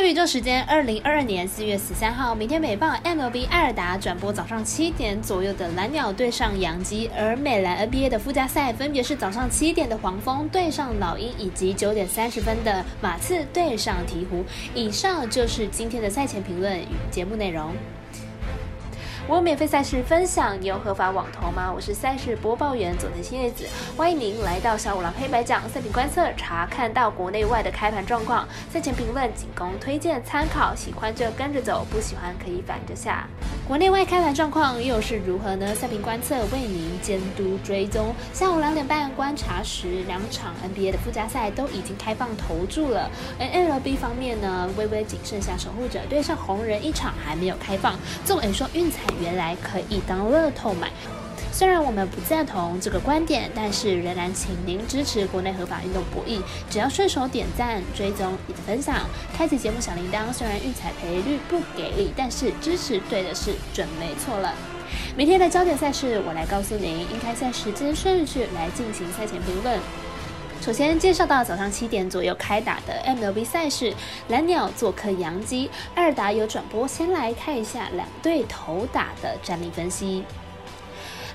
在宇宙时间，二零二二年四月十三号，明天美棒 MLB 艾尔达转播早上七点左右的蓝鸟对上洋基，而美篮 NBA 的附加赛分别是早上七点的黄蜂对上老鹰，以及九点三十分的马刺对上鹈鹕。以上就是今天的赛前评论与节目内容。我免费赛事分享，你有合法网投吗？我是赛事播报员佐藤新叶子，欢迎您来到小五郎黑白讲赛品观测，查看到国内外的开盘状况。赛前评论仅供推荐参考，喜欢就跟着走，不喜欢可以反着下。国内外开盘状况又是如何呢？赛评观测为您监督追踪。下午两点半观察时，两场 NBA 的附加赛都已经开放投注了。而 MLB 方面呢，微微仅剩下守护者对上红人一场还没有开放。纵然说运彩原来可以当乐透买，虽然我们不赞同这个观点，但是仍然请您支持国内合法运动博弈。只要顺手点赞、追踪、以及分享，开启节目小铃铛。虽然运彩赔率不给力，但是支持对的是准没错了。明天的焦点赛事，我来告诉您，应该在时间顺序来进行赛前评论。首先介绍到早上七点左右开打的 MLB 赛事，蓝鸟做客洋基，二打有转播，先来看一下两队头打的战力分析。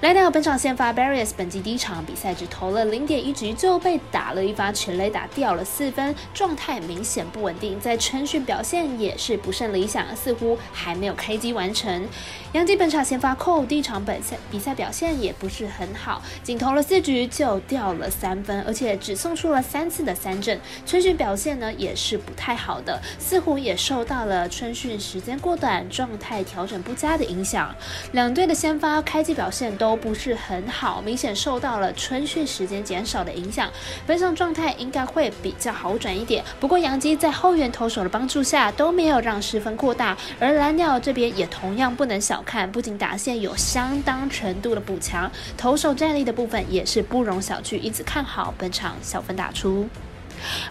来到本场先发 Barrios，本季第一场比赛只投了零点一局就被打了一发全垒打，掉了四分，状态明显不稳定，在春训表现也是不甚理想，似乎还没有开机完成。杨基本场先发 Cole，第一场本赛比赛表现也不是很好，仅投了四局就掉了三分，而且只送出了三次的三振，春训表现呢也是不太好的，似乎也受到了春训时间过短、状态调整不佳的影响。两队的先发开机表现都。都不是很好，明显受到了春训时间减少的影响，本场状态应该会比较好转一点。不过杨基在后援投手的帮助下都没有让失分扩大，而蓝鸟这边也同样不能小看，不仅打线有相当程度的补强，投手战力的部分也是不容小觑，因此看好本场小分打出。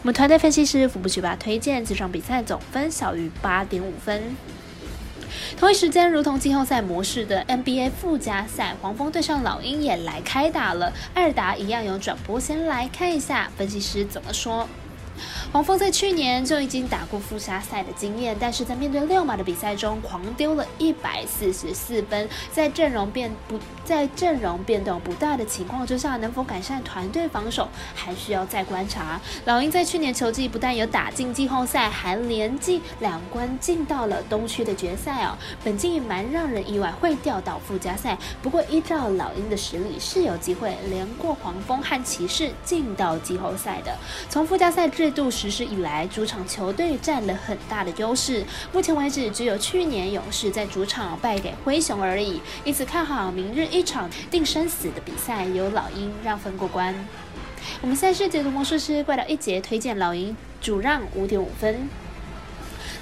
我们团队分析师福布学霸推荐这场比赛总分小于八点五分。同一时间，如同季后赛模式的 NBA 附加赛，黄蜂对上老鹰也来开打了。艾尔达一样有转播，先来看一下分析师怎么说。黄蜂在去年就已经打过附加赛的经验，但是在面对六马的比赛中狂丢了一百四十四分，在阵容变不在阵容变动不大的情况之下，能否改善团队防守还需要再观察。老鹰在去年球季不但有打进季后赛，还连进两关进到了东区的决赛哦。本季蛮让人意外会掉到附加赛，不过依照老鹰的实力是有机会连过黄蜂和骑士进到季后赛的。从附加赛制度。实施以来，主场球队占了很大的优势。目前为止，只有去年勇士在主场败给灰熊而已。因此，看好明日一场定生死的比赛，由老鹰让分过关。我们赛事解读魔术师怪盗一节推荐老鹰主让五点五分。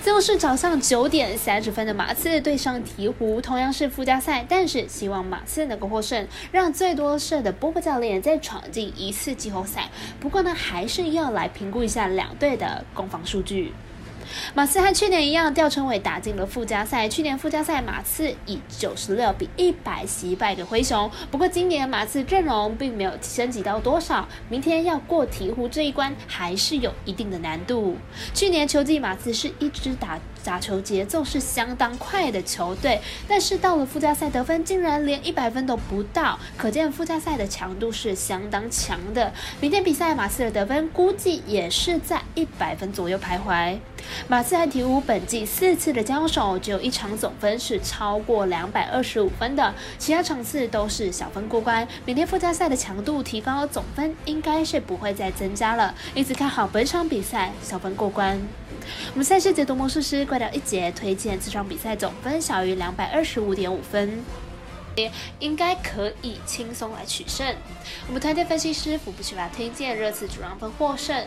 最后是早上九点三十分的马刺对上鹈鹕，同样是附加赛，但是希望马刺能够获胜，让最多胜的波波教练再闯进一次季后赛。不过呢，还是要来评估一下两队的攻防数据。马刺和去年一样，吊称为打进了附加赛。去年附加赛，马刺以九十六比一百惜败给灰熊。不过今年马刺阵容并没有升级到多少，明天要过鹈鹕这一关还是有一定的难度。去年秋季马刺是一直打打球节奏是相当快的球队，但是到了附加赛得分竟然连一百分都不到，可见附加赛的强度是相当强的。明天比赛马刺的得分估计也是在一百分左右徘徊。马刺和鹈鹕本季四次的交手，只有一场总分是超过两百二十五分的，其他场次都是小分过关。明天附加赛的强度提高，总分应该是不会再增加了，因此看好本场比赛小分过关。我们赛事解读魔术师怪掉一节，推荐这场比赛总分小于两百二十五点五分，应该可以轻松来取胜。我们团队分析师福布奇拉推荐热刺主让分获胜。